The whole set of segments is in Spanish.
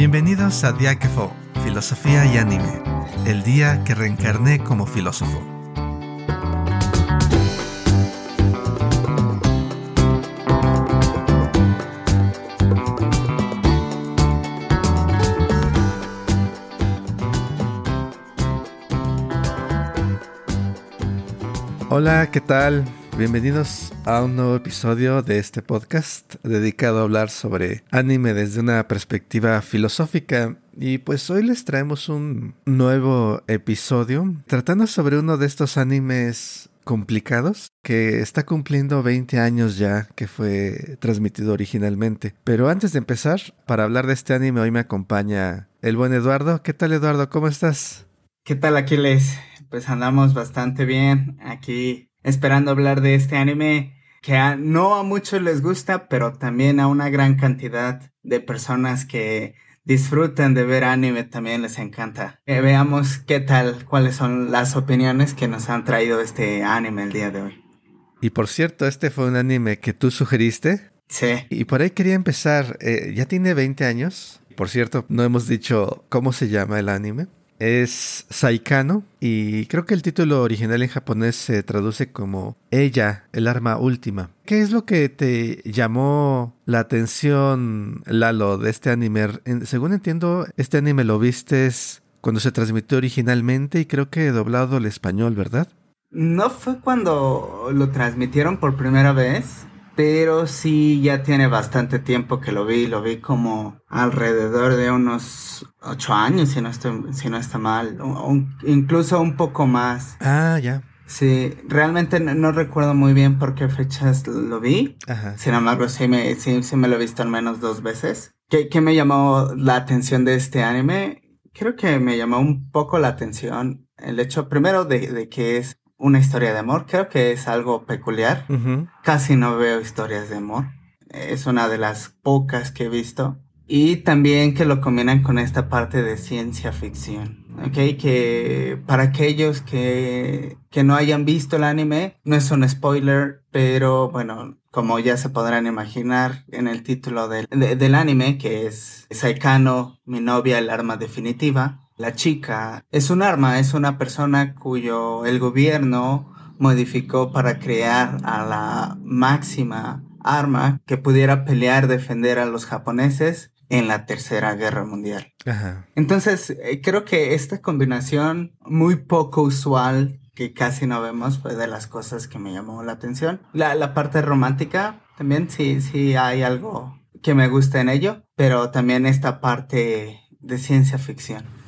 Bienvenidos a Diáquefo, Filosofía y Anime, el día que reencarné como filósofo. Hola, ¿qué tal? Bienvenidos a un nuevo episodio de este podcast dedicado a hablar sobre anime desde una perspectiva filosófica. Y pues hoy les traemos un nuevo episodio tratando sobre uno de estos animes complicados que está cumpliendo 20 años ya que fue transmitido originalmente. Pero antes de empezar, para hablar de este anime hoy me acompaña el buen Eduardo. ¿Qué tal Eduardo? ¿Cómo estás? ¿Qué tal Aquiles? Pues andamos bastante bien aquí esperando hablar de este anime que no a muchos les gusta, pero también a una gran cantidad de personas que disfrutan de ver anime también les encanta. Eh, veamos qué tal, cuáles son las opiniones que nos han traído este anime el día de hoy. Y por cierto, este fue un anime que tú sugeriste. Sí. Y por ahí quería empezar. Eh, ya tiene 20 años. Por cierto, no hemos dicho cómo se llama el anime es Saikano y creo que el título original en japonés se traduce como Ella, el arma última. ¿Qué es lo que te llamó la atención, Lalo, de este anime? según entiendo, este anime lo vistes cuando se transmitió originalmente y creo que doblado al español, ¿verdad? No fue cuando lo transmitieron por primera vez pero sí ya tiene bastante tiempo que lo vi, lo vi como alrededor de unos ocho años, si no, estoy, si no está mal, incluso un poco más. Ah, ya. Sí, realmente no, recuerdo muy bien por qué fechas lo vi. Ajá. Sin embargo, sí me, sí, me lo he visto al menos dos veces. ¿Qué, ¿Qué me llamó la atención de este anime? Creo que me llamó un poco la atención el hecho, primero, de, de que es una historia de amor. Creo que es algo peculiar. Casi no veo historias de amor. Es una de las pocas que he visto. Y también que lo combinan con esta parte de ciencia ficción. Ok, que para aquellos que, que no hayan visto el anime, no es un spoiler, pero bueno, como ya se podrán imaginar en el título del, del anime, que es Saikano, mi novia, el arma definitiva, la chica es un arma, es una persona cuyo el gobierno modificó para crear a la máxima arma que pudiera pelear, defender a los japoneses en la Tercera Guerra Mundial. Entonces, eh, creo que esta combinación muy poco usual que casi no vemos fue de las cosas que me llamó la atención. La, la parte romántica, también sí, sí hay algo que me gusta en ello, pero también esta parte de ciencia ficción.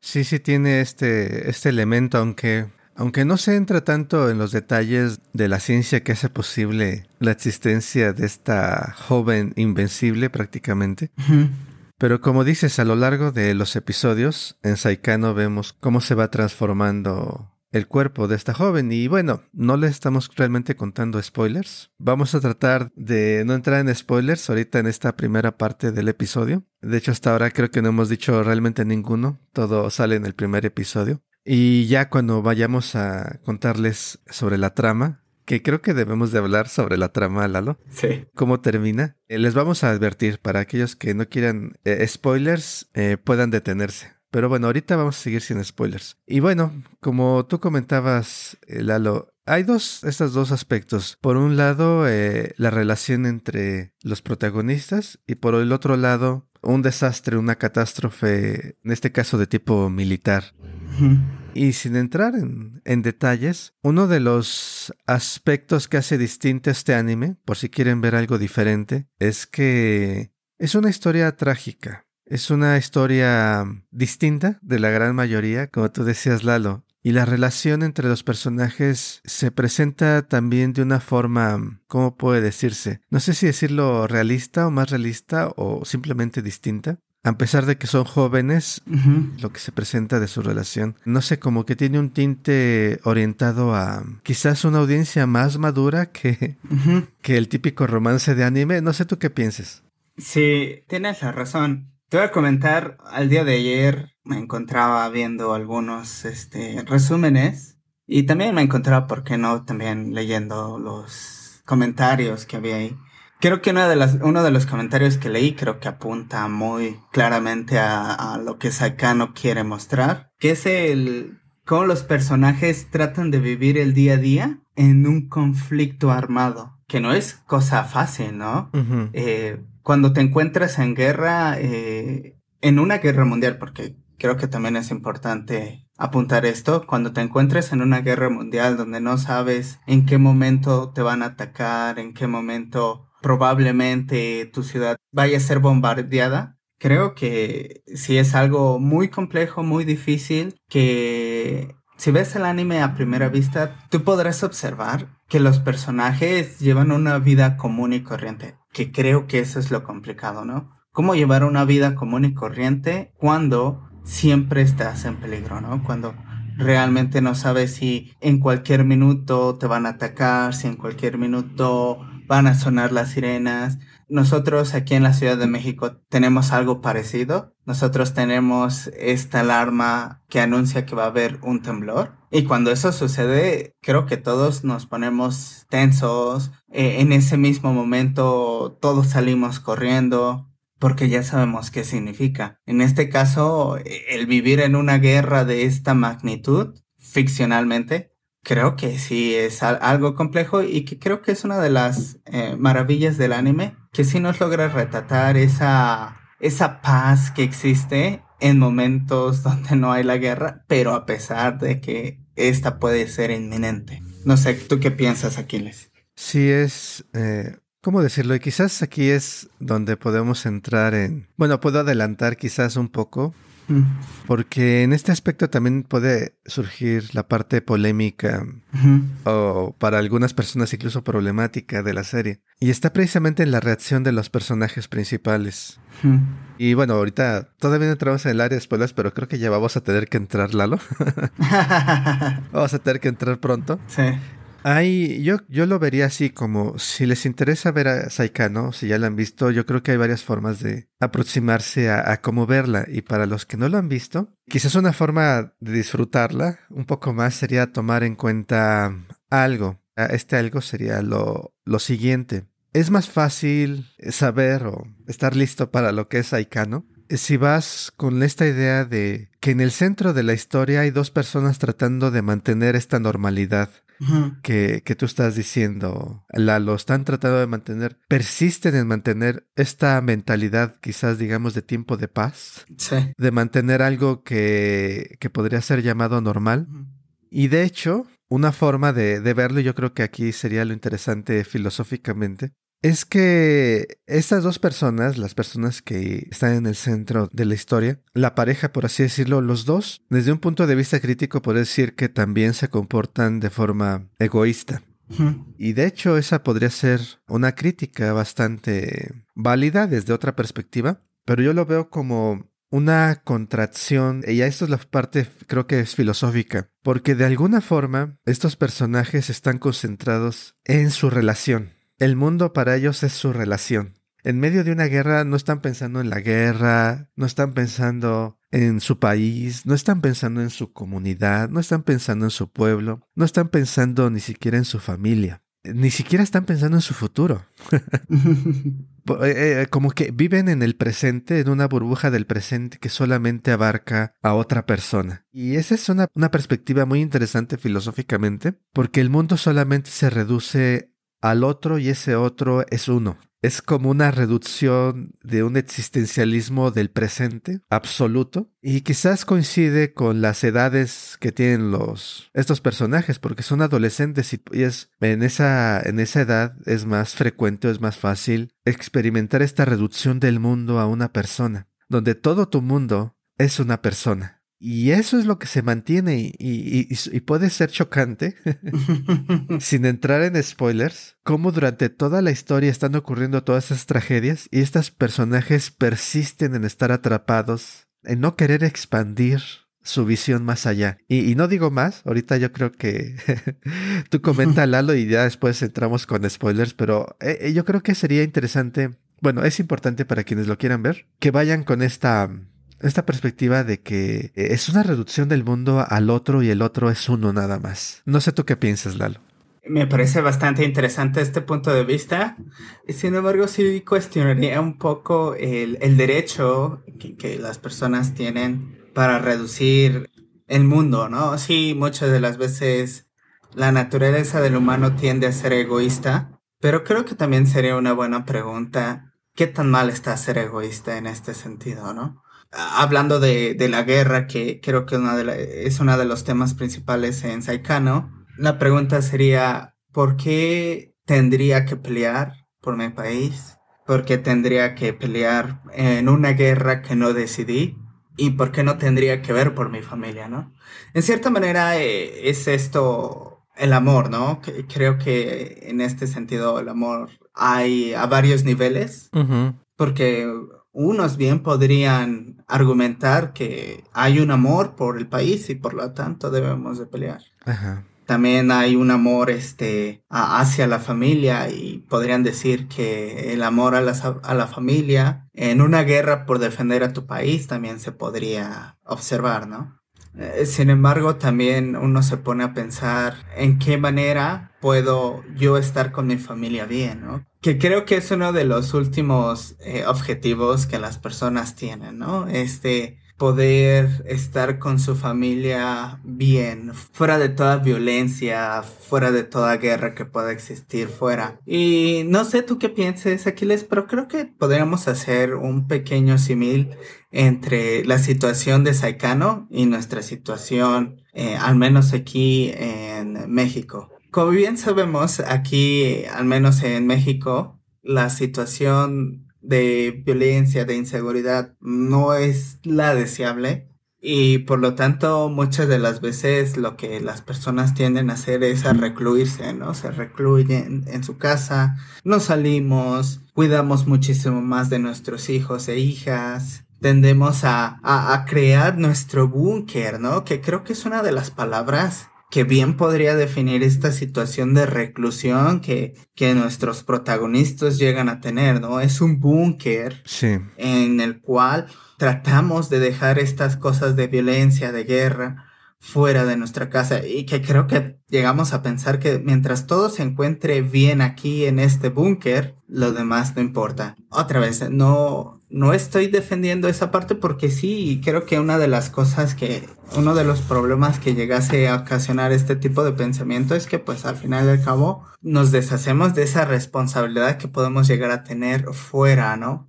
Sí, sí tiene este, este elemento, aunque, aunque no se entra tanto en los detalles de la ciencia que hace posible la existencia de esta joven invencible prácticamente. Pero como dices, a lo largo de los episodios, en Saikano vemos cómo se va transformando el cuerpo de esta joven. Y bueno, no le estamos realmente contando spoilers. Vamos a tratar de no entrar en spoilers ahorita en esta primera parte del episodio. De hecho, hasta ahora creo que no hemos dicho realmente ninguno. Todo sale en el primer episodio. Y ya cuando vayamos a contarles sobre la trama, que creo que debemos de hablar sobre la trama, Lalo. Sí. ¿Cómo termina? Eh, les vamos a advertir para aquellos que no quieran eh, spoilers, eh, puedan detenerse. Pero bueno, ahorita vamos a seguir sin spoilers. Y bueno, como tú comentabas, eh, Lalo, hay dos, estos dos aspectos. Por un lado, eh, la relación entre los protagonistas y por el otro lado, un desastre, una catástrofe, en este caso de tipo militar. Y sin entrar en, en, detalles, uno de los aspectos que hace distinto a este anime, por si quieren ver algo diferente, es que es una historia trágica. Es una historia distinta de la gran mayoría, como tú decías, Lalo. Y la relación entre los personajes se presenta también de una forma, ¿cómo puede decirse? No sé si decirlo realista o más realista o simplemente distinta. A pesar de que son jóvenes, lo que se presenta de su relación, no sé, como que tiene un tinte orientado a quizás una audiencia más madura que, que el típico romance de anime. No sé tú qué pienses. Sí, tienes la razón. Te voy a comentar, al día de ayer me encontraba viendo algunos este, resúmenes y también me encontraba, ¿por qué no?, también leyendo los comentarios que había ahí. Creo que uno de, las, uno de los comentarios que leí creo que apunta muy claramente a, a lo que Saikano quiere mostrar, que es el cómo los personajes tratan de vivir el día a día en un conflicto armado, que no es cosa fácil, ¿no? eh, cuando te encuentras en guerra, eh, en una guerra mundial, porque creo que también es importante apuntar esto, cuando te encuentres en una guerra mundial donde no sabes en qué momento te van a atacar, en qué momento probablemente tu ciudad vaya a ser bombardeada, creo que sí es algo muy complejo, muy difícil, que si ves el anime a primera vista, tú podrás observar que los personajes llevan una vida común y corriente, que creo que eso es lo complicado, ¿no? Cómo llevar una vida común y corriente cuando siempre estás en peligro, ¿no? Cuando realmente no sabes si en cualquier minuto te van a atacar, si en cualquier minuto van a sonar las sirenas. Nosotros aquí en la Ciudad de México tenemos algo parecido. Nosotros tenemos esta alarma que anuncia que va a haber un temblor. Y cuando eso sucede, creo que todos nos ponemos tensos. Eh, en ese mismo momento todos salimos corriendo porque ya sabemos qué significa. En este caso, el vivir en una guerra de esta magnitud, ficcionalmente, creo que sí es algo complejo y que creo que es una de las eh, maravillas del anime, que sí nos logra retratar esa, esa paz que existe en momentos donde no hay la guerra, pero a pesar de que esta puede ser inminente. No sé, ¿tú qué piensas, Aquiles? Sí, es eh, ¿Cómo decirlo? Y quizás aquí es donde podemos entrar en... Bueno, puedo adelantar quizás un poco, mm. porque en este aspecto también puede surgir la parte polémica o para algunas personas incluso problemática de la serie. Y está precisamente en la reacción de los personajes principales. Y bueno, ahorita todavía no entramos en el área de spoilers, pero creo que ya vamos a tener que entrar, Lalo. vamos a tener que entrar pronto. Sí. Hay, yo, yo lo vería así como si les interesa ver a Saikano, si ya la han visto, yo creo que hay varias formas de aproximarse a, a, cómo verla. Y para los que no lo han visto, quizás una forma de disfrutarla un poco más sería tomar en cuenta algo. Ah, este algo sería lo, lo siguiente. Es más fácil saber o estar listo para lo que es Saikano si vas con esta idea de que en el centro de la historia hay dos personas tratando de mantener esta normalidad que, que, tú estás diciendo, lo están tratando de mantener, persisten en mantener esta mentalidad quizás digamos de tiempo de paz, de mantener algo que, que podría ser llamado normal. Y de hecho, una forma de, de verlo, yo creo que aquí sería lo interesante filosóficamente, es que estas dos personas, las personas que están en el centro de la historia, la pareja, por así decirlo, los dos, desde un punto de vista crítico, puede decir que también se comportan de forma egoísta. Y de hecho esa podría ser una crítica bastante válida desde otra perspectiva, pero yo lo veo como una contracción, y ya esto es la parte creo que es filosófica, porque de alguna forma estos personajes están concentrados en su relación el mundo para ellos es su relación. En medio de una guerra no están pensando en la guerra, no están pensando en su país, no están pensando en su comunidad, no están pensando en su pueblo, no están pensando ni siquiera en su familia, ni siquiera están pensando en su futuro. Eh, eh, como que viven en el presente, en una burbuja del presente que solamente abarca a otra persona. Y esa es una, una perspectiva muy interesante filosóficamente, porque el mundo solamente se reduce al otro y ese otro es uno. Es como una reducción de un existencialismo del presente absoluto y quizás coincide con las edades que tienen los estos personajes porque son adolescentes y, es en esa en esa edad es más frecuente o es más fácil experimentar esta reducción del mundo a una persona, donde todo tu mundo es una persona. Y eso es lo que se mantiene y, puede ser chocante, sin entrar en spoilers, cómo durante toda la historia están ocurriendo todas esas tragedias y estos personajes persisten en estar atrapados, en no querer expandir su visión más allá. Y, no digo más, ahorita yo creo que tú comenta Lalo y ya después entramos con spoilers, pero eh, eh, yo creo que sería interesante, bueno, es importante para quienes lo quieran ver, que vayan con esta esta perspectiva de que eh, es una reducción del mundo al otro y el otro es uno nada más. No sé tú qué piensas, Lalo. Me parece bastante interesante este punto de vista. Sin embargo, sí cuestionaría un poco el, derecho que, que, las personas tienen para reducir el mundo, ¿no? Sí, muchas de las veces la naturaleza del humano tiende a ser egoísta, pero creo que también sería una buena pregunta, ¿qué tan mal está ser egoísta en este sentido, ¿no? Hablando de, de la guerra, que creo que una de es uno de los temas principales en Saikano, la pregunta sería, ¿por qué tendría que pelear por mi país? ¿Por qué tendría que pelear en una guerra que no decidí? ¿Y por qué no tendría que ver por mi familia, no? En cierta manera eh, es esto el amor, ¿no? creo que en este sentido el amor hay a varios niveles, porque unos bien podrían argumentar que hay un amor por el país y por lo tanto debemos de pelear. También hay un amor este, hacia la familia y podrían decir que el amor a la, a la familia en una guerra por defender a tu país también se podría observar, ¿no? Eh, sin embargo, también uno se pone a pensar en qué manera puedo yo estar con mi familia bien, ¿no? Que creo que es uno de los últimos eh, objetivos que las personas tienen, ¿no? Este, poder estar con su familia bien, fuera de toda violencia, fuera de toda guerra que pueda existir fuera. Y no sé tú qué pienses, Aquiles, pero creo que podríamos hacer un pequeño simil entre la situación de Saikano y nuestra situación, eh, al menos aquí en México. Como bien sabemos, aquí, al menos en México, la situación de violencia, de inseguridad, no es la deseable. Y por lo tanto, muchas de las veces lo que las personas tienden a hacer es a recluirse, ¿no? Se recluyen en su casa, no salimos, cuidamos muchísimo más de nuestros hijos e hijas, tendemos a, a, a crear nuestro búnker, ¿no? Que creo que es una de las palabras que bien podría definir esta situación de reclusión que, que nuestros protagonistas llegan a tener, ¿no? Es un búnker en el cual tratamos de dejar estas cosas de violencia, de guerra, fuera de nuestra casa y que creo que llegamos a pensar que mientras todo se encuentre bien aquí en este búnker, lo demás no importa. Otra vez, no, no estoy defendiendo esa parte porque sí, creo que una de las cosas que, uno de los problemas que llegase a ocasionar este tipo de pensamiento es que pues al final del cabo nos deshacemos de esa responsabilidad que podemos llegar a tener fuera, ¿no?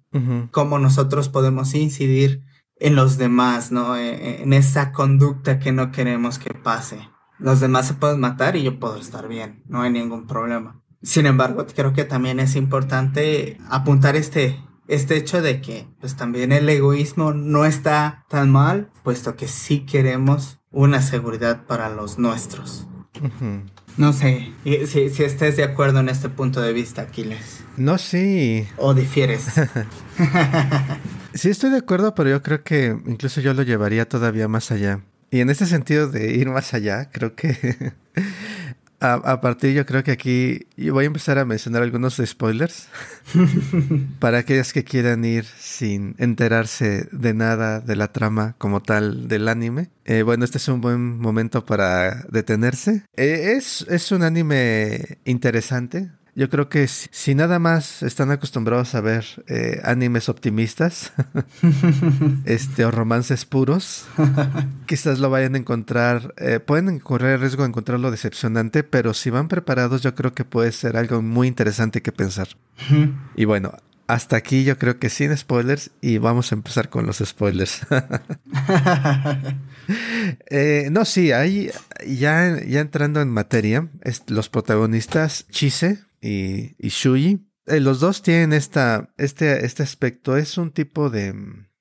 Cómo nosotros podemos incidir en los demás, ¿no? E, e, en esa conducta que no queremos que pase. Los demás se pueden matar y yo puedo estar bien, no hay ningún problema. Sin embargo, creo que también es importante apuntar este, este hecho de que pues también el egoísmo no está tan mal, puesto que sí queremos una seguridad para los nuestros. No sé si, si estés de acuerdo en este punto de vista, Aquiles. No, sí. ¿O difieres? Sí, estoy de acuerdo, pero yo creo que incluso yo lo llevaría todavía más allá. Y en ese sentido de ir más allá, creo que a, partir yo creo que aquí yo voy a empezar a mencionar algunos spoilers para aquellos que quieran ir sin enterarse de nada de la trama como tal del anime. Eh, bueno, este es un buen momento para detenerse. Eh, es, es un anime interesante, yo creo que si, nada más están acostumbrados a ver eh, animes optimistas este, o romances puros, quizás lo vayan a encontrar, eh, pueden correr el riesgo de encontrarlo decepcionante, pero si van preparados yo creo que puede ser algo muy interesante que pensar. y bueno, hasta aquí yo creo que sin spoilers y vamos a empezar con los spoilers. Eh, no, sí, ahí ya, ya entrando en materia, los protagonistas Chise, y, y Shuyi. Eh, los dos tienen esta, este, este aspecto. Es un tipo de,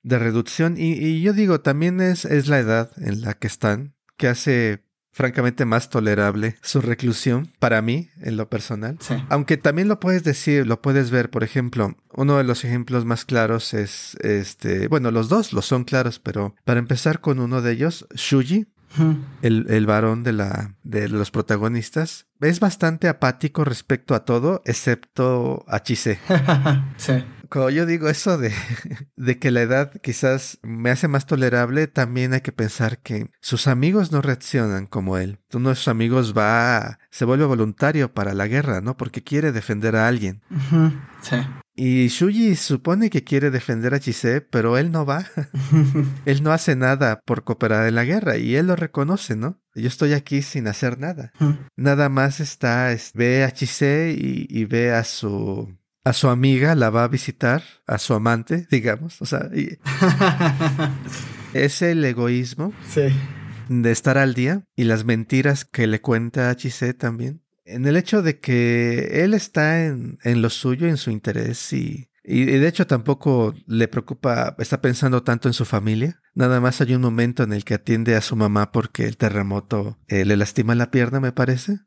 de reducción. Y, y, yo digo, también es, es la edad en la que están, que hace francamente más tolerable su reclusión para mí en lo personal. Aunque también lo puedes decir, lo puedes ver, por ejemplo, uno de los ejemplos más claros es este, bueno, los dos lo son claros, pero para empezar con uno de ellos, Shuji, el, el, varón de, la, de los protagonistas es bastante apático respecto a todo, excepto a Chise. sí. como yo digo eso de, de que la edad quizás me hace más tolerable, también hay que pensar que sus amigos no reaccionan como él. Uno de sus amigos va, se vuelve voluntario para la guerra, ¿no? Porque quiere defender a alguien. Sí. Y Shuji supone que quiere defender a Chise, pero él no va. él no hace nada por cooperar en la guerra y él lo reconoce, ¿no? Yo estoy aquí sin hacer nada. Nada más está, ve a Chise y, ve a su a su amiga, la va a visitar, a su amante, digamos. O sea, es el egoísmo de estar al día y las mentiras que le cuenta a Chise también en el hecho de que él está en, en lo suyo, en su interés y, y, de hecho tampoco le preocupa, está pensando tanto en su familia. Nada más hay un momento en el que atiende a su mamá porque el terremoto eh, le lastima la pierna, me parece.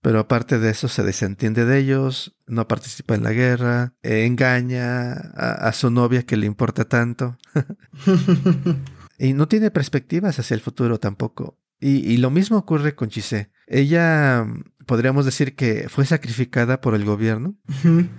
Pero aparte de eso se desentiende de ellos, no participa en la guerra, eh, engaña a, su novia que le importa tanto. y no tiene perspectivas hacia el futuro tampoco. Y, y lo mismo ocurre con Chise. Ella podríamos decir que fue sacrificada por el gobierno,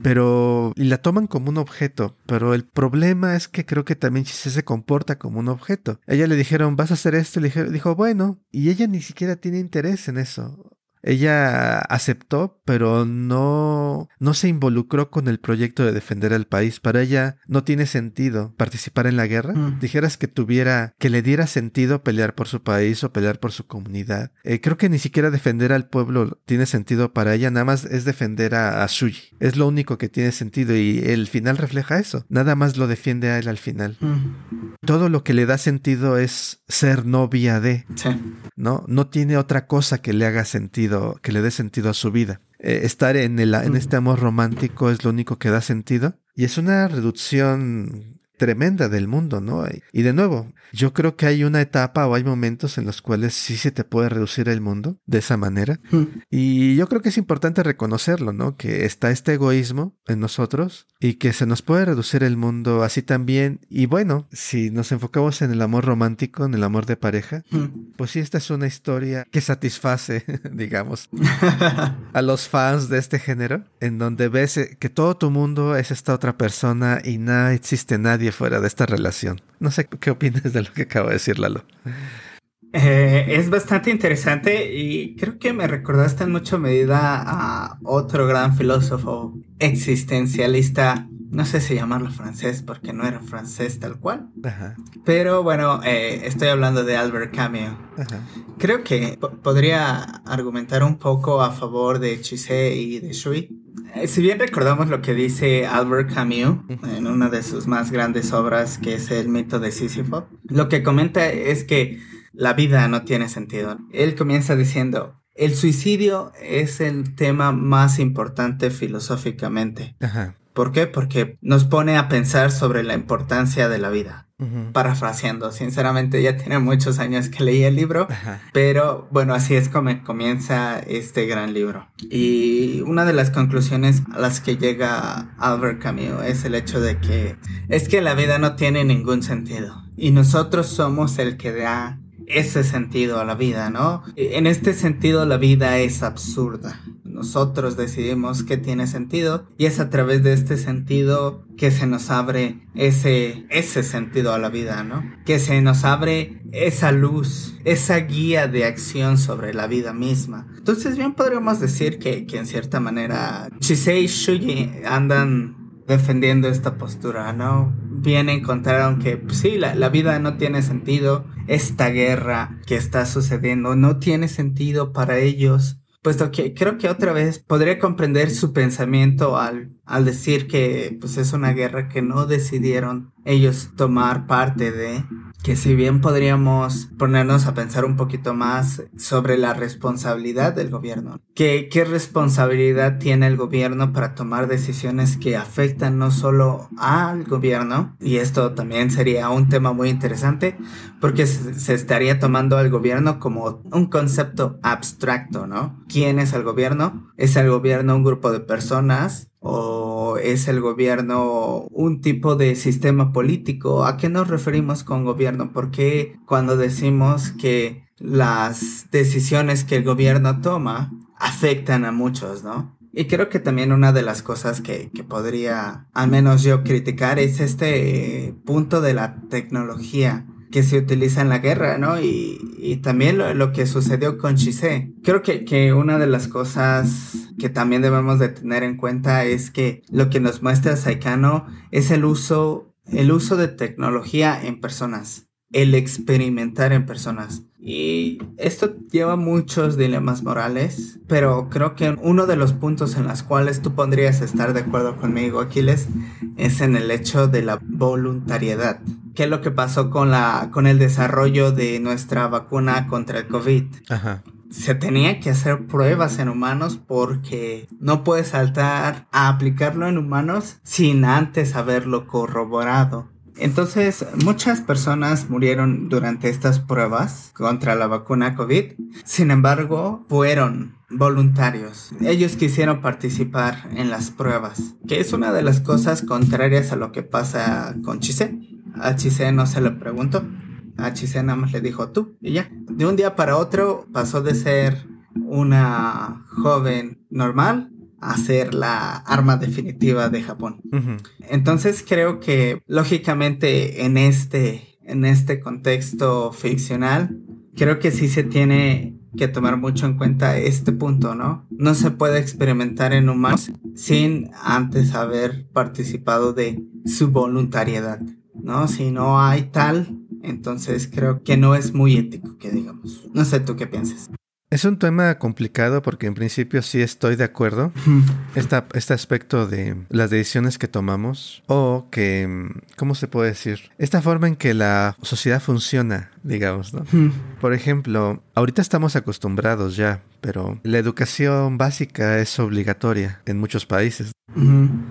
pero y la toman como un objeto. Pero el problema es que creo que también Chise se comporta como un objeto. ella le dijeron, vas a hacer esto, y le dijo, bueno, y ella ni siquiera tiene interés en eso. Ella aceptó, pero no, no se involucró con el proyecto de defender al país. Para ella no tiene sentido participar en la guerra. Mm. Dijeras que tuviera, que le diera sentido pelear por su país o pelear por su comunidad. Eh, creo que ni siquiera defender al pueblo tiene sentido para ella, nada más es defender a, a Shuji. Es lo único que tiene sentido y el final refleja eso. Nada más lo defiende a él al final. Mm. Todo lo que le da sentido es ser novia de. ¿No? No tiene otra cosa que le haga sentido que le dé sentido a su vida. Eh, estar en, el, en este amor romántico es lo único que da sentido. Y es una reducción tremenda del mundo, ¿no? Y de nuevo, yo creo que hay una etapa o hay momentos en los cuales sí se te puede reducir el mundo de esa manera. Y yo creo que es importante reconocerlo, ¿no? Que está este egoísmo en nosotros y que se nos puede reducir el mundo así también. Y bueno, si nos enfocamos en el amor romántico, en el amor de pareja, pues sí, esta es una historia que satisface, digamos, a los fans de este género, en donde ves que todo tu mundo es esta otra persona y nada existe nadie fuera de esta relación. No sé qué opinas de lo que acabo de decir Lalo. Eh, es bastante interesante y creo que me recordaste en mucha medida a otro gran filósofo existencialista. No sé si llamarlo francés porque no era francés tal cual. Pero bueno, eh, estoy hablando de Albert Camus. Creo que podría argumentar un poco a favor de Chise y de Shui si bien recordamos lo que dice Albert Camus en una de sus más grandes obras, que es el mito de Sísifo, lo que comenta es que la vida no tiene sentido. Él comienza diciendo, el suicidio es el tema más importante filosóficamente. ¿Por qué? Porque nos pone a pensar sobre la importancia de la vida. Parafraseando, sinceramente ya tiene muchos años que leí el libro, pero bueno, así es como comienza este gran libro. Y una de las conclusiones a las que llega Albert Camus es el hecho de que es que la vida no tiene ningún sentido y nosotros somos el que da ese sentido a la vida, ¿no? En este sentido la vida es absurda. Nosotros decidimos qué tiene sentido y es a través de este sentido que se nos abre ese, ese sentido a la vida, ¿no? Que se nos abre esa luz, esa guía de acción sobre la vida misma. Entonces bien podríamos decir que, que en cierta manera Chisei y Shuji andan defendiendo esta postura, ¿no? Bien encontraron que pues, sí, la, la, vida no tiene sentido, esta guerra que está sucediendo no tiene sentido para ellos, puesto que creo que otra vez podría comprender su pensamiento al, al decir que pues es una guerra que no decidieron ellos tomar parte de, que si bien podríamos ponernos a pensar un poquito más sobre la responsabilidad del gobierno, ¿qué, qué responsabilidad tiene el gobierno para tomar decisiones que afectan no solo al gobierno, y esto también sería un tema muy interesante, porque se, estaría tomando al gobierno como un concepto abstracto, ¿no? ¿Quién es el gobierno? ¿Es el gobierno un grupo de personas? O es el gobierno un tipo de sistema político? ¿A qué nos referimos con gobierno? Porque cuando decimos que las decisiones que el gobierno toma afectan a muchos, ¿no? Y creo que también una de las cosas que, que, podría, al menos yo, criticar es este punto de la tecnología que se utiliza en la guerra, ¿no? Y, y también lo, lo, que sucedió con Chise. Creo que, que una de las cosas que también debemos de tener en cuenta es que lo que nos muestra Saikano es el uso, el uso de tecnología en personas, el experimentar en personas. Y esto lleva muchos dilemas morales, pero creo que uno de los puntos en los cuales tú podrías estar de acuerdo conmigo, Aquiles, es en el hecho de la voluntariedad. ¿Qué es lo que pasó con, la, con el desarrollo de nuestra vacuna contra el COVID? Ajá. Se tenía que hacer pruebas en humanos porque no puedes saltar a aplicarlo en humanos sin antes haberlo corroborado. Entonces, muchas personas murieron durante estas pruebas contra la vacuna COVID. Sin embargo, fueron voluntarios. Ellos quisieron participar en las pruebas, que es una de las cosas contrarias a lo que pasa con Chise. A Chise no se le preguntó. A Chise nada más le dijo tú y ya. De un día para otro pasó de ser una joven normal hacer la arma definitiva de Japón. Entonces creo que lógicamente en este, en este contexto ficcional, creo que sí se tiene que tomar mucho en cuenta este punto, ¿no? No se puede experimentar en humanos sin antes haber participado de su voluntariedad, ¿no? Si no hay tal, entonces creo que no es muy ético, que digamos. No sé tú qué piensas. Es un tema complicado porque en principio sí estoy de acuerdo. este aspecto de las decisiones que tomamos o que, ¿cómo se puede decir? Esta forma en que la sociedad funciona, digamos, ¿no? Por ejemplo, ahorita estamos acostumbrados ya, pero la educación básica es obligatoria en muchos países.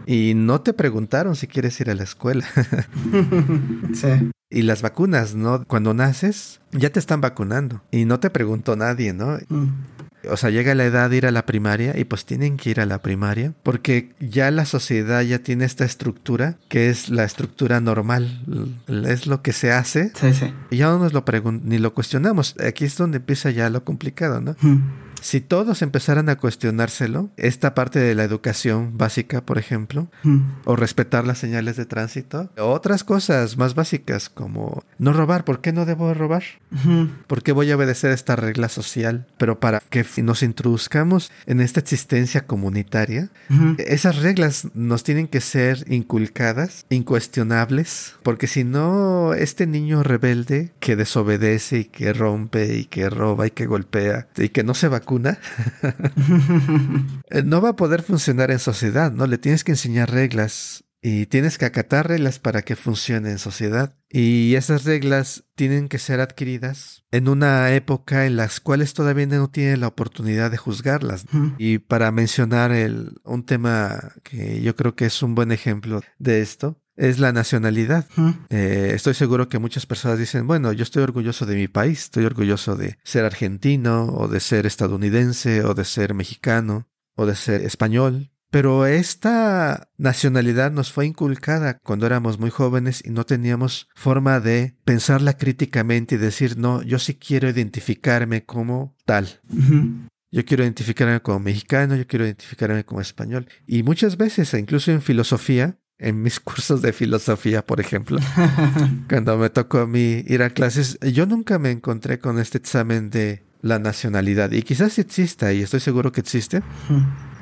Y no te preguntaron si quieres ir a la escuela. sí. Y las vacunas, ¿no? Cuando naces, ya te están vacunando. Y no te preguntó nadie, ¿no? Mm. O sea, llega la edad de ir a la primaria y pues tienen que ir a la primaria porque ya la sociedad ya tiene esta estructura que es la estructura normal, es lo que se hace. Sí, sí. Y ya no nos lo ni lo cuestionamos. Aquí es donde empieza ya lo complicado, ¿no? Mm. Si todos empezaran a cuestionárselo, esta parte de la educación básica, por ejemplo, hmm. o respetar las señales de tránsito, otras cosas más básicas como no robar, ¿por qué no debo robar? Hmm. ¿Por qué voy a obedecer esta regla social? Pero para que nos introduzcamos en esta existencia comunitaria, esas reglas nos tienen que ser inculcadas, incuestionables, porque si no, este niño rebelde que desobedece y que rompe y que roba y que golpea y que no se va Eh, no va a poder funcionar en sociedad, ¿no? Le tienes que enseñar reglas y tienes que acatar reglas para que funcione en sociedad. Y esas reglas tienen que ser adquiridas en una época en las cuales todavía no tiene la oportunidad de juzgarlas. Y para mencionar el, un tema que yo creo que es un buen ejemplo de esto, es la nacionalidad. Eh, estoy seguro que muchas personas dicen, bueno, yo estoy orgulloso de mi país, estoy orgulloso de ser argentino o de ser estadounidense o de ser mexicano o de ser español. Pero esta nacionalidad nos fue inculcada cuando éramos muy jóvenes y no teníamos forma de pensarla críticamente y decir, no, yo sí quiero identificarme como tal. Yo quiero identificarme como mexicano, yo quiero identificarme como español. Y muchas veces, incluso en filosofía, en mis cursos de filosofía, por ejemplo, cuando me tocó a mí ir a clases, yo nunca me encontré con este examen de la nacionalidad. Y quizás exista, y estoy seguro que existe.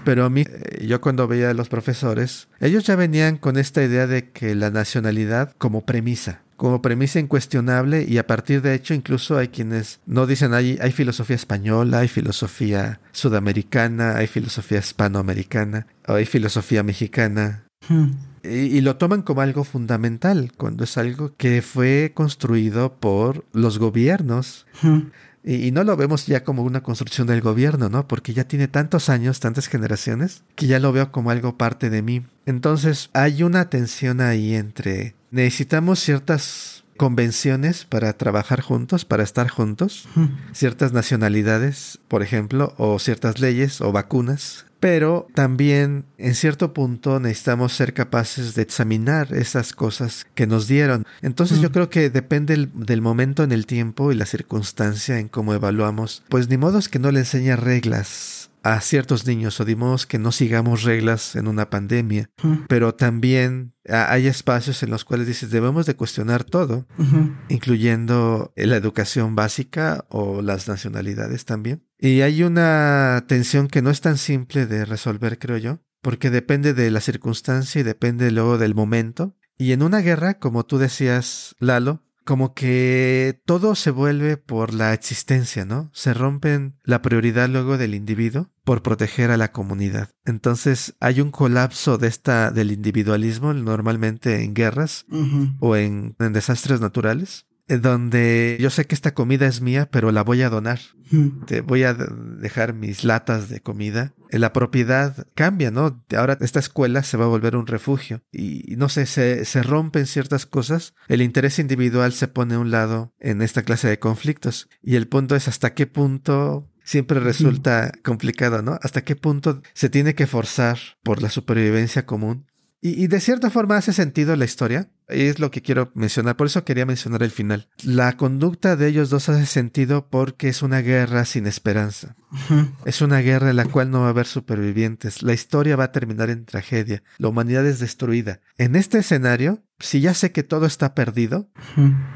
Pero a mí, eh, yo cuando veía a los profesores, ellos ya venían con esta idea de que la nacionalidad como premisa, como premisa incuestionable y a partir de hecho incluso hay quienes no dicen hay, hay filosofía española, hay filosofía sudamericana, hay filosofía hispanoamericana, hay filosofía mexicana. Y, lo toman como algo fundamental, cuando es algo que fue construido por los gobiernos. y, no lo vemos ya como una construcción del gobierno, ¿no? Porque ya tiene tantos años, tantas generaciones, que ya lo veo como algo parte de mí. Entonces hay una tensión ahí entre necesitamos ciertas convenciones para trabajar juntos, para estar juntos, ciertas nacionalidades, por ejemplo, o ciertas leyes o vacunas pero también en cierto punto necesitamos ser capaces de examinar esas cosas que nos dieron. Entonces yo creo que depende del momento en el tiempo y la circunstancia en cómo evaluamos. Pues ni modo es que no le enseñe reglas a ciertos niños o dimos que no sigamos reglas en una pandemia, pero también hay espacios en los cuales dices debemos de cuestionar todo, incluyendo la educación básica o las nacionalidades también. Y hay una tensión que no es tan simple de resolver, creo yo, porque depende de la circunstancia y depende luego del momento. Y en una guerra, como tú decías, Lalo, como que todo se vuelve por la existencia, ¿no? Se rompen la prioridad luego del individuo por proteger a la comunidad. Entonces hay un colapso de esta del individualismo normalmente en guerras o en, en desastres naturales donde yo sé que esta comida es mía, pero la voy a donar. Te voy a dejar mis latas de comida. La propiedad cambia, ¿no? Ahora esta escuela se va a volver un refugio y no sé, se, se rompen ciertas cosas. El interés individual se pone a un lado en esta clase de conflictos y el punto es hasta qué punto siempre resulta complicado, ¿no? Hasta qué punto se tiene que forzar por la supervivencia común y, de cierta forma hace sentido la historia, y es lo que quiero mencionar, por eso quería mencionar el final. La conducta de ellos dos hace sentido porque es una guerra sin esperanza. Es una guerra en la cual no va a haber supervivientes. La historia va a terminar en tragedia. La humanidad es destruida. En este escenario, si ya sé que todo está perdido,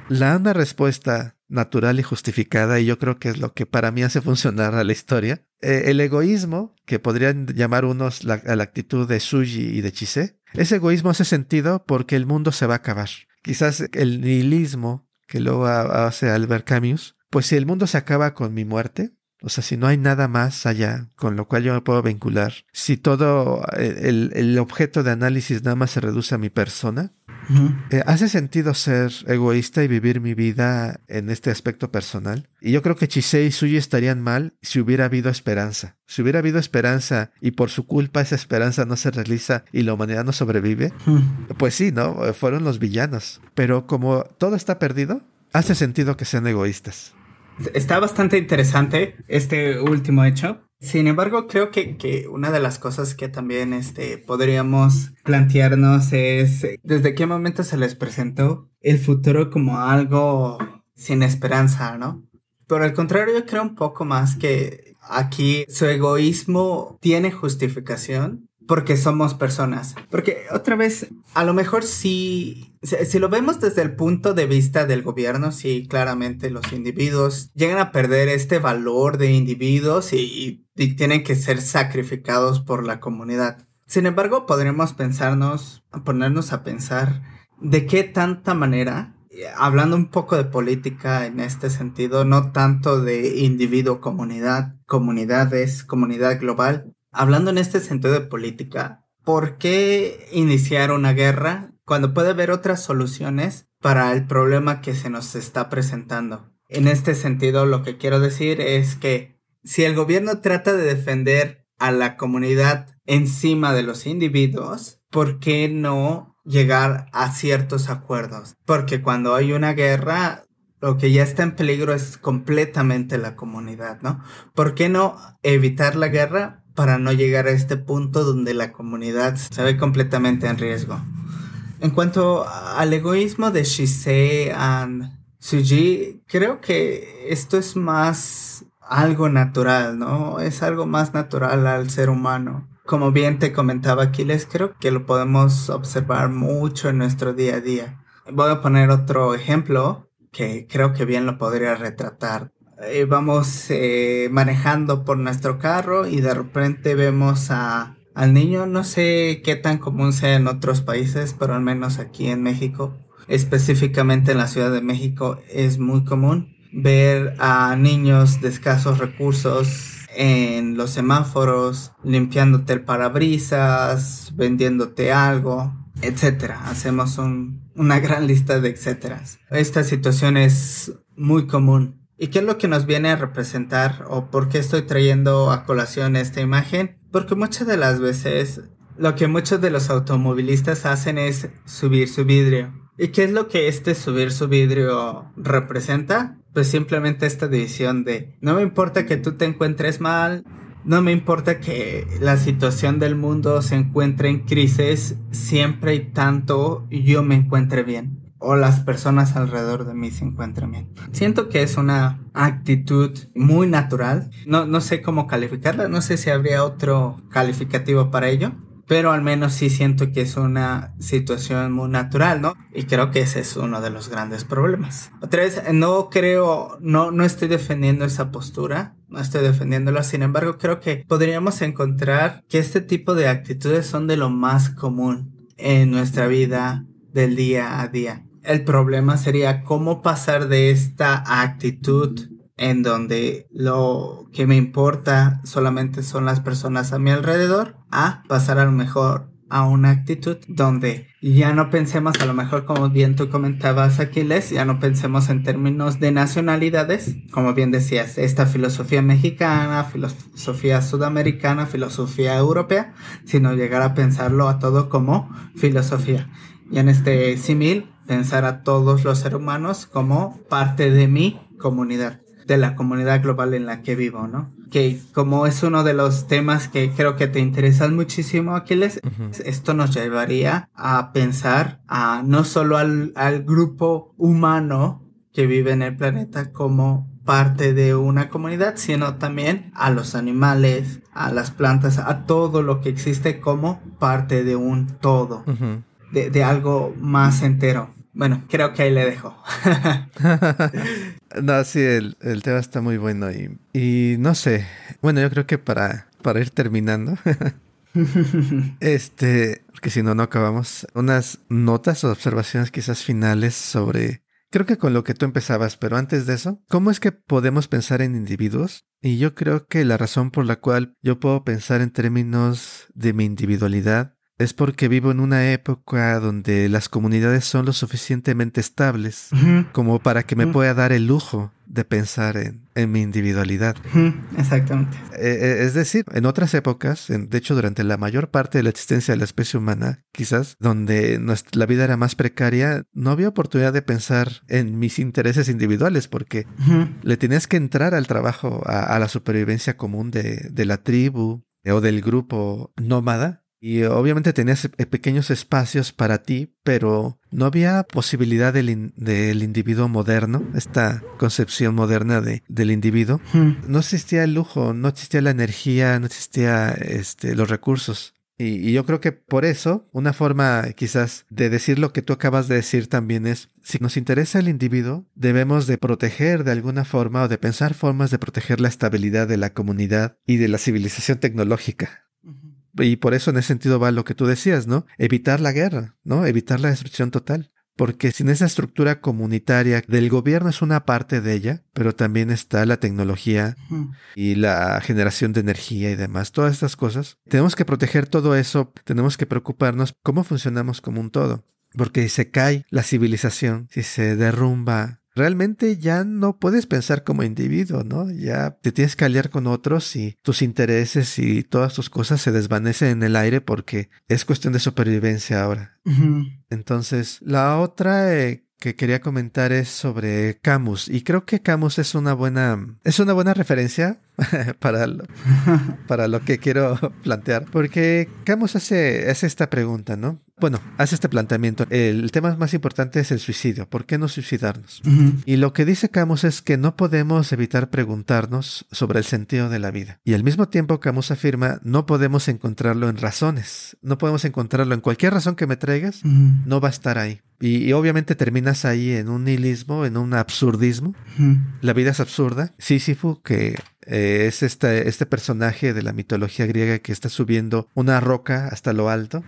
la una respuesta natural y justificada, y yo creo que es lo que para mí hace funcionar a la historia. Eh, el egoísmo, que podrían llamar unos la, la actitud de Suji y de Chise, ese egoísmo hace sentido porque el mundo se va a acabar. Quizás el nihilismo que luego hace Albert Camus, pues si el mundo se acaba con mi muerte, o sea, si no hay nada más allá con lo cual yo me puedo vincular, si todo eh, el, el objeto de análisis nada más se reduce a mi persona, eh, ¿Hace sentido ser egoísta y vivir mi vida en este aspecto personal? Y yo creo que Chisei y Suyi estarían mal si hubiera habido esperanza. Si hubiera habido esperanza y por su culpa esa esperanza no se realiza y la humanidad no sobrevive, pues sí, ¿no? Fueron los villanos. Pero como todo está perdido, hace sentido que sean egoístas. Está bastante interesante este último hecho, sin embargo, creo que, una de las cosas que también este, podríamos plantearnos es desde qué momento se les presentó el futuro como algo sin esperanza, ¿no? Por el contrario, yo creo un poco más que aquí su egoísmo tiene justificación porque somos personas. Porque otra vez, a lo mejor si, si lo vemos desde el punto de vista del gobierno, sí, claramente los individuos llegan a perder este valor de individuos y, y tienen que ser sacrificados por la comunidad. Sin embargo, podremos pensarnos, ponernos a pensar de qué tanta manera hablando un poco de política en este sentido, no tanto de individuo, comunidad, comunidades, comunidad global, hablando en este sentido de política, ¿por qué iniciar una guerra cuando puede haber otras soluciones para el problema que se nos está presentando? En este sentido, lo que quiero decir es que si el gobierno trata de defender a la comunidad encima de los individuos, ¿por qué no llegar a ciertos acuerdos? Porque cuando hay una guerra, lo que ya está en peligro es completamente la comunidad, ¿no? ¿Por qué no evitar la guerra para no llegar a este punto donde la comunidad se ve completamente en riesgo. En cuanto al egoísmo de Shisei y Suji, creo que esto es más algo natural, ¿no? Es algo más natural al ser humano. Como bien te comentaba Aquiles, creo que lo podemos observar mucho en nuestro día a día. Voy a poner otro ejemplo que creo que bien lo podría retratar. Eh, vamos eh, manejando por nuestro carro y de repente vemos a, al niño, no sé qué tan común sea en otros países, pero al menos aquí en México, específicamente en la Ciudad de México, es muy común ver a niños de escasos recursos en los semáforos, limpiándote el parabrisas, vendiéndote algo, etcétera. Hacemos una gran lista de etcéteras. Esta situación es muy común ¿Y qué es lo que nos viene a representar o por qué estoy trayendo a colación esta imagen? Porque muchas de las veces lo que muchos de los automovilistas hacen es subir su vidrio. ¿Y qué es lo que este subir su vidrio representa? Pues simplemente esta división de no me importa que tú te encuentres mal, no me importa que la situación del mundo se encuentre en crisis siempre y tanto yo me encuentre bien. O las personas alrededor de mí se encuentren bien. Siento que es una actitud muy natural. No, no sé cómo calificarla, no sé si habría otro calificativo para ello, pero al menos sí siento que es una situación muy natural, ¿no? Y creo que ese es uno de los grandes problemas. Otra vez, no creo, no, no estoy defendiendo esa postura, no estoy defendiéndola, sin embargo, creo que podríamos encontrar que este tipo de actitudes son de lo más común en nuestra vida del día a día. El problema sería cómo pasar de esta actitud en donde lo que me importa solamente son las personas a mi alrededor, a pasar a lo mejor a una actitud donde ya no pensemos, a lo mejor como bien tú comentabas Aquiles, ya no pensemos en términos de nacionalidades, como bien decías, esta filosofía mexicana, filosofía sudamericana, filosofía europea, sino llegar a pensarlo a todo como filosofía. Y en este símil, pensar a todos los seres humanos como parte de mi comunidad de la comunidad global en la que vivo, ¿no? Que como es uno de los temas que creo que te interesan muchísimo, Aquiles, esto nos llevaría a pensar a no solo al, al grupo humano que vive en el planeta como parte de una comunidad, sino también a los animales, a las plantas, a todo lo que existe como parte de un todo, de, de, algo más entero. Bueno, creo que ahí le dejo. no, sí, el, tema está muy bueno y, y no sé. Bueno, yo creo que para, para ir terminando. este, porque si no, no acabamos. Unas notas o observaciones quizás finales sobre Creo que con lo que tú empezabas, pero antes de eso, ¿cómo es que podemos pensar en individuos? Y yo creo que la razón por la cual yo puedo pensar en términos de mi individualidad es porque vivo en una época donde las comunidades son lo suficientemente estables como para que me pueda dar el lujo de pensar en, mi individualidad. Exactamente. Eh, eh, es decir, en otras épocas, de hecho durante la mayor parte de la existencia de la especie humana, quizás, donde la vida era más precaria, no había oportunidad de pensar en mis intereses individuales porque le tenías que entrar al trabajo, a, la supervivencia común de, de la tribu o del grupo nómada y obviamente tenías eh, pequeños espacios para ti, pero no había posibilidad del, individuo moderno, esta concepción moderna de, del individuo. No existía el lujo, no existía la energía, no existía este, los recursos. Y, yo creo que por eso, una forma quizás de decir lo que tú acabas de decir también es, si nos interesa el individuo, debemos de proteger de alguna forma o de pensar formas de proteger la estabilidad de la comunidad y de la civilización tecnológica. Y por eso en ese sentido va lo que tú decías, ¿no? Evitar la guerra, ¿no? Evitar la destrucción total. Porque sin esa estructura comunitaria del gobierno es una parte de ella, pero también está la tecnología y la generación de energía y demás, todas estas cosas. Tenemos que proteger todo eso, tenemos que preocuparnos cómo funcionamos como un todo. Porque si se cae la civilización, si se derrumba realmente ya no puedes pensar como individuo, ¿no? Ya te tienes que aliar con otros y tus intereses y todas tus cosas se desvanecen en el aire porque es cuestión de supervivencia ahora. Entonces, la otra eh, que quería comentar es sobre Camus y creo que Camus es una buena es una buena referencia para lo, para lo que quiero plantear porque Camus hace, hace esta pregunta, ¿no? Bueno, hace este planteamiento. El tema más importante es el suicidio. ¿Por qué no suicidarnos? Y lo que dice Camus es que no podemos evitar preguntarnos sobre el sentido de la vida. Y al mismo tiempo Camus afirma, no podemos encontrarlo en razones. No podemos encontrarlo en cualquier razón que me traigas. No va a estar ahí. Y, obviamente terminas ahí en un nihilismo, en un absurdismo. La vida es absurda. Sísifo, que eh, es este, este personaje de la mitología griega que está subiendo una roca hasta lo alto,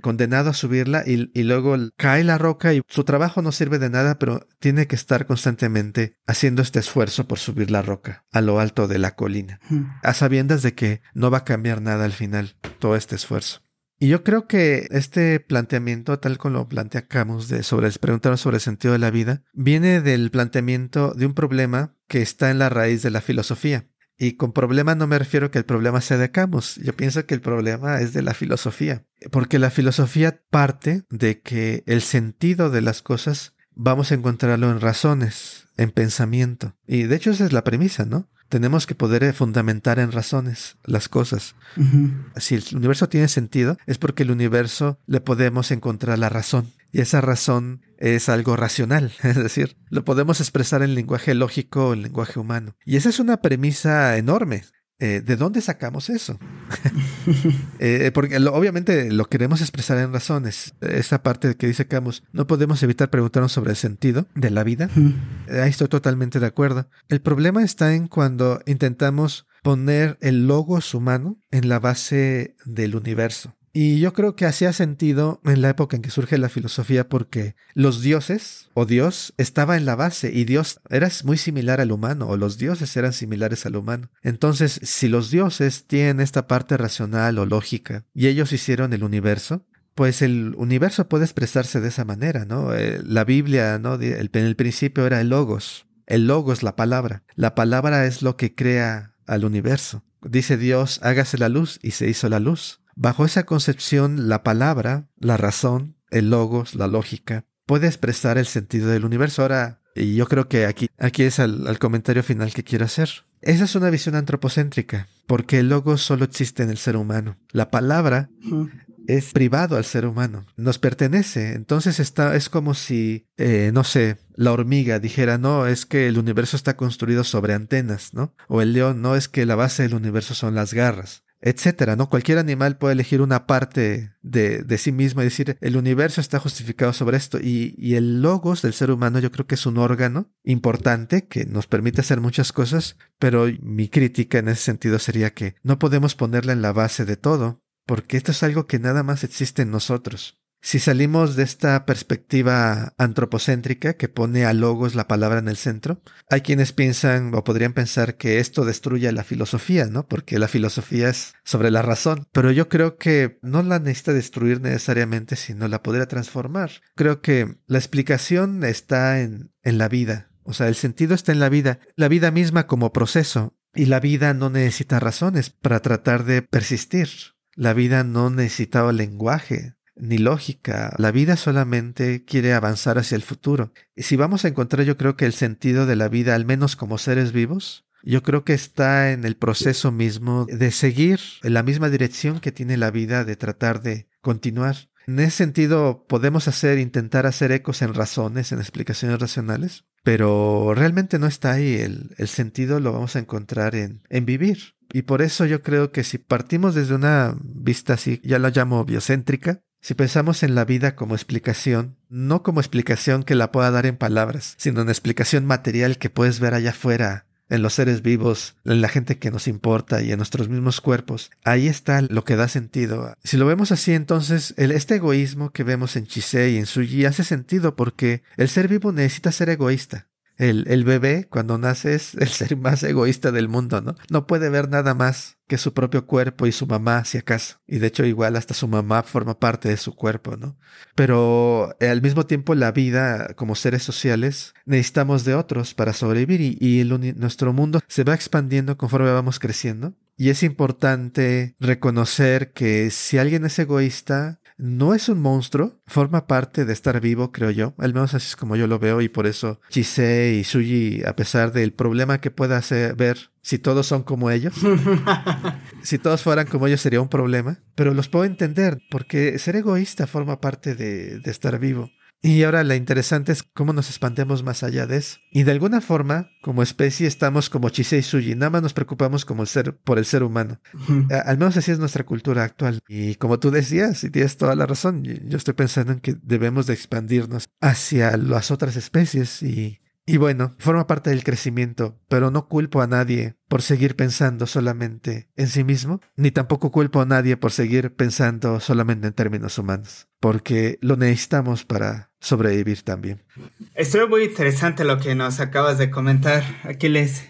condenado a subirla y, luego cae la roca y su trabajo no sirve de nada, pero tiene que estar constantemente haciendo este esfuerzo por subir la roca a lo alto de la colina, a sabiendas de que no va a cambiar nada al final todo este esfuerzo. Y yo creo que este planteamiento, tal como lo plantea Camus, de sobre, preguntar sobre el sentido de la vida, viene del planteamiento de un problema que está en la raíz de la filosofía. Y con problema no me refiero que el problema sea de Camus, yo pienso que el problema es de la filosofía, porque la filosofía parte de que el sentido de las cosas vamos a encontrarlo en razones, en pensamiento. Y de hecho esa es la premisa, ¿no? Tenemos que poder fundamentar en razones las cosas. Si el universo tiene sentido, es porque el universo le podemos encontrar la razón. Y esa razón es algo racional, es decir, lo podemos expresar en lenguaje lógico o en lenguaje humano. Y esa es una premisa enorme. Eh, ¿De dónde sacamos eso? Eh, porque obviamente lo queremos expresar en razones. Esa parte que dice Camus, no podemos evitar preguntarnos sobre el sentido de la vida. Ahí estoy totalmente de acuerdo. El problema está en cuando intentamos poner el logos humano en la base del universo. Y yo creo que hacía sentido en la época en que surge la filosofía porque los dioses o Dios estaba en la base y Dios era muy similar al humano o los dioses eran similares al humano. Entonces, si los dioses tienen esta parte racional o lógica y ellos hicieron el universo, pues el universo puede expresarse de esa manera, ¿no? Eh, la Biblia, ¿no? En el principio era el logos. El logos, la palabra. La palabra es lo que crea al universo. Dice Dios, hágase la luz y se hizo la luz. Bajo esa concepción, la palabra, la razón, el logos, la lógica, puede expresar el sentido del universo. Ahora, y yo creo que aquí, aquí es el, comentario final que quiero hacer. Esa es una visión antropocéntrica, porque el logos solo existe en el ser humano. La palabra es privado al ser humano, nos pertenece. Entonces está, es como si, eh, no sé, la hormiga dijera, no, es que el universo está construido sobre antenas, ¿no? O el león, no, es que la base del universo son las garras etcétera, ¿no? Cualquier animal puede elegir una parte de, de, sí mismo y decir, el universo está justificado sobre esto. Y, y, el logos del ser humano yo creo que es un órgano importante que nos permite hacer muchas cosas, pero mi crítica en ese sentido sería que no podemos ponerla en la base de todo, porque esto es algo que nada más existe en nosotros. Si salimos de esta perspectiva antropocéntrica que pone a logos la palabra en el centro, hay quienes piensan o podrían pensar que esto destruye la filosofía, ¿no? Porque la filosofía es sobre la razón. Pero yo creo que no la necesita destruir necesariamente, sino la podría transformar. Creo que la explicación está en, en la vida. O sea, el sentido está en la vida, la vida misma como proceso. Y la vida no necesita razones para tratar de persistir. La vida no necesitaba lenguaje ni lógica. La vida solamente quiere avanzar hacia el futuro. Y si vamos a encontrar yo creo que el sentido de la vida, al menos como seres vivos, yo creo que está en el proceso mismo de seguir en la misma dirección que tiene la vida, de tratar de continuar. En ese sentido, podemos hacer, intentar hacer ecos en razones, en explicaciones racionales, pero realmente no está ahí. El, el sentido lo vamos a encontrar en, en vivir. Y por eso yo creo que si partimos desde una vista así, ya la llamo biocéntrica, si pensamos en la vida como explicación, no como explicación que la pueda dar en palabras, sino en explicación material que puedes ver allá afuera, en los seres vivos, en la gente que nos importa y en nuestros mismos cuerpos, ahí está lo que da sentido. Si lo vemos así, entonces el, este egoísmo que vemos en Chisei y en Suji hace sentido porque el ser vivo necesita ser egoísta. El, el, bebé, cuando nace, es el ser más egoísta del mundo, ¿no? No puede ver nada más que su propio cuerpo y su mamá, si acaso. Y de hecho, igual hasta su mamá forma parte de su cuerpo, ¿no? Pero eh, al mismo tiempo, la vida, como seres sociales, necesitamos de otros para sobrevivir y, nuestro mundo se va expandiendo conforme vamos creciendo. Y es importante reconocer que si alguien es egoísta, no es un monstruo, forma parte de estar vivo, creo yo. Al menos así es como yo lo veo y por eso Chisei y Suji, a pesar del problema que pueda ver si todos son como ellos, si todos fueran como ellos sería un problema, pero los puedo entender porque ser egoísta forma parte de, de estar vivo. Y ahora la interesante es cómo nos expandemos más allá de eso. Y de alguna forma, como especie, estamos como Chisei Suji, nada más nos preocupamos como el ser, por el ser humano. Al menos así es nuestra cultura actual. Y como tú decías, y tienes toda la razón, yo estoy pensando en que debemos de expandirnos hacia las otras especies y y bueno, forma parte del crecimiento, pero no culpo a nadie por seguir pensando solamente en sí mismo, ni tampoco culpo a nadie por seguir pensando solamente en términos humanos, porque lo necesitamos para sobrevivir también. Estuvo muy interesante lo que nos acabas de comentar, Aquiles.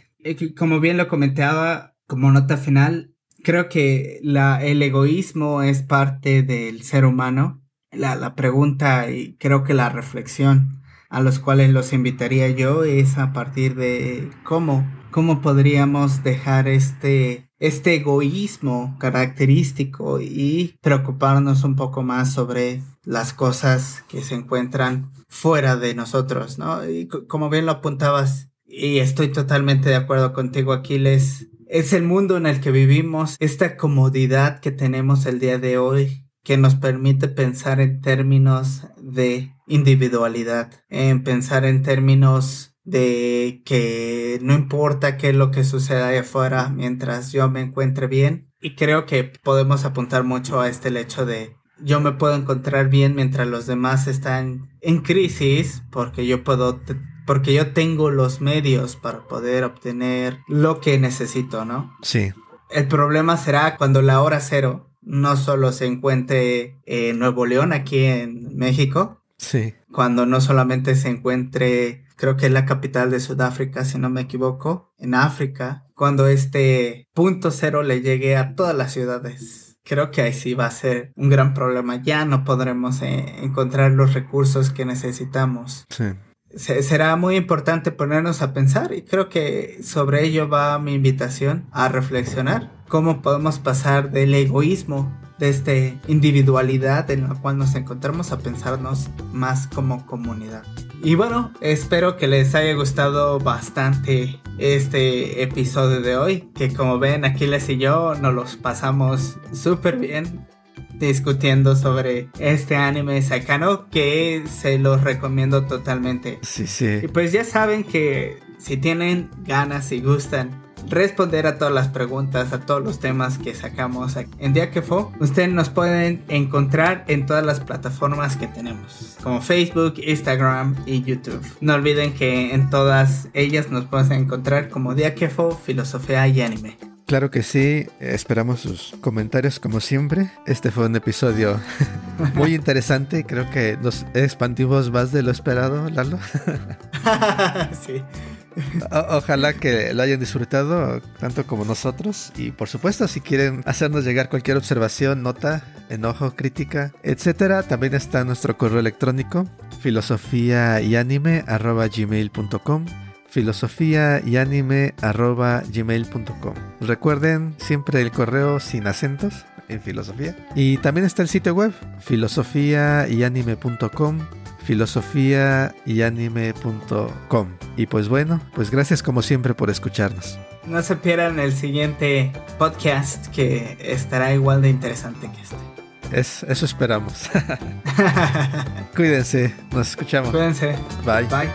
Como bien lo comentaba como nota final, creo que el egoísmo es parte del ser humano. La pregunta y creo que la reflexión a los cuales los invitaría yo es a partir de cómo, cómo podríamos dejar este, este egoísmo característico y preocuparnos un poco más sobre las cosas que se encuentran fuera de nosotros, ¿no? Y como bien lo apuntabas, y estoy totalmente de acuerdo contigo, Aquiles, es el mundo en el que vivimos, esta comodidad que tenemos el día de hoy, que nos permite pensar en términos de individualidad, en pensar en términos de que no importa qué es lo que suceda ahí afuera mientras yo me encuentre bien. Y creo que podemos apuntar mucho a este hecho de yo me puedo encontrar bien mientras los demás están en crisis porque yo puedo porque yo tengo los medios para poder obtener lo que necesito, ¿no? Sí. El problema será cuando la hora cero no solo se encuentre en Nuevo León, aquí en México. Sí. Cuando no solamente se encuentre creo que es la capital de Sudáfrica, si no me equivoco, en África, cuando este punto cero le llegue a todas las ciudades. Creo que ahí sí va a ser un gran problema. Ya no podremos eh, encontrar los recursos que necesitamos. Sí. será muy importante ponernos a pensar y creo que sobre ello va mi invitación a reflexionar. ¿Cómo podemos pasar del egoísmo de esta individualidad en la cual nos encontramos a pensarnos más como comunidad. Y bueno, espero que les haya gustado bastante este episodio de hoy, que como ven Aquiles y yo nos los pasamos súper bien discutiendo sobre este anime Sakano que se los recomiendo totalmente. Sí, sí. Y pues ya saben que si tienen ganas y gustan responder a todas las preguntas, a todos los temas que sacamos en Día que Fue. Ustedes nos pueden encontrar en todas las plataformas que tenemos, como Facebook, Instagram y YouTube. No olviden que en todas ellas nos pueden encontrar como Día que Fue, Filosofía y Anime. Claro que sí, esperamos sus comentarios como siempre. Este fue un episodio muy interesante, creo que nos expandimos más de lo esperado, Lalo. sí ojalá que lo hayan disfrutado tanto como nosotros. Y por supuesto, si quieren hacernos llegar cualquier observación, nota, enojo, crítica, etcétera, también está nuestro correo electrónico filosofía y anime gmail.com filosofía y anime gmail.com Recuerden siempre el correo sin acentos en filosofía. Y también está el sitio web filosofía y anime.com filosofiayanime.com. Y pues bueno, pues gracias como siempre por escucharnos. No se pierdan el siguiente podcast que estará igual de interesante que este. Es, eso esperamos. Cuídense, nos escuchamos. Cuídense. Bye. Bye.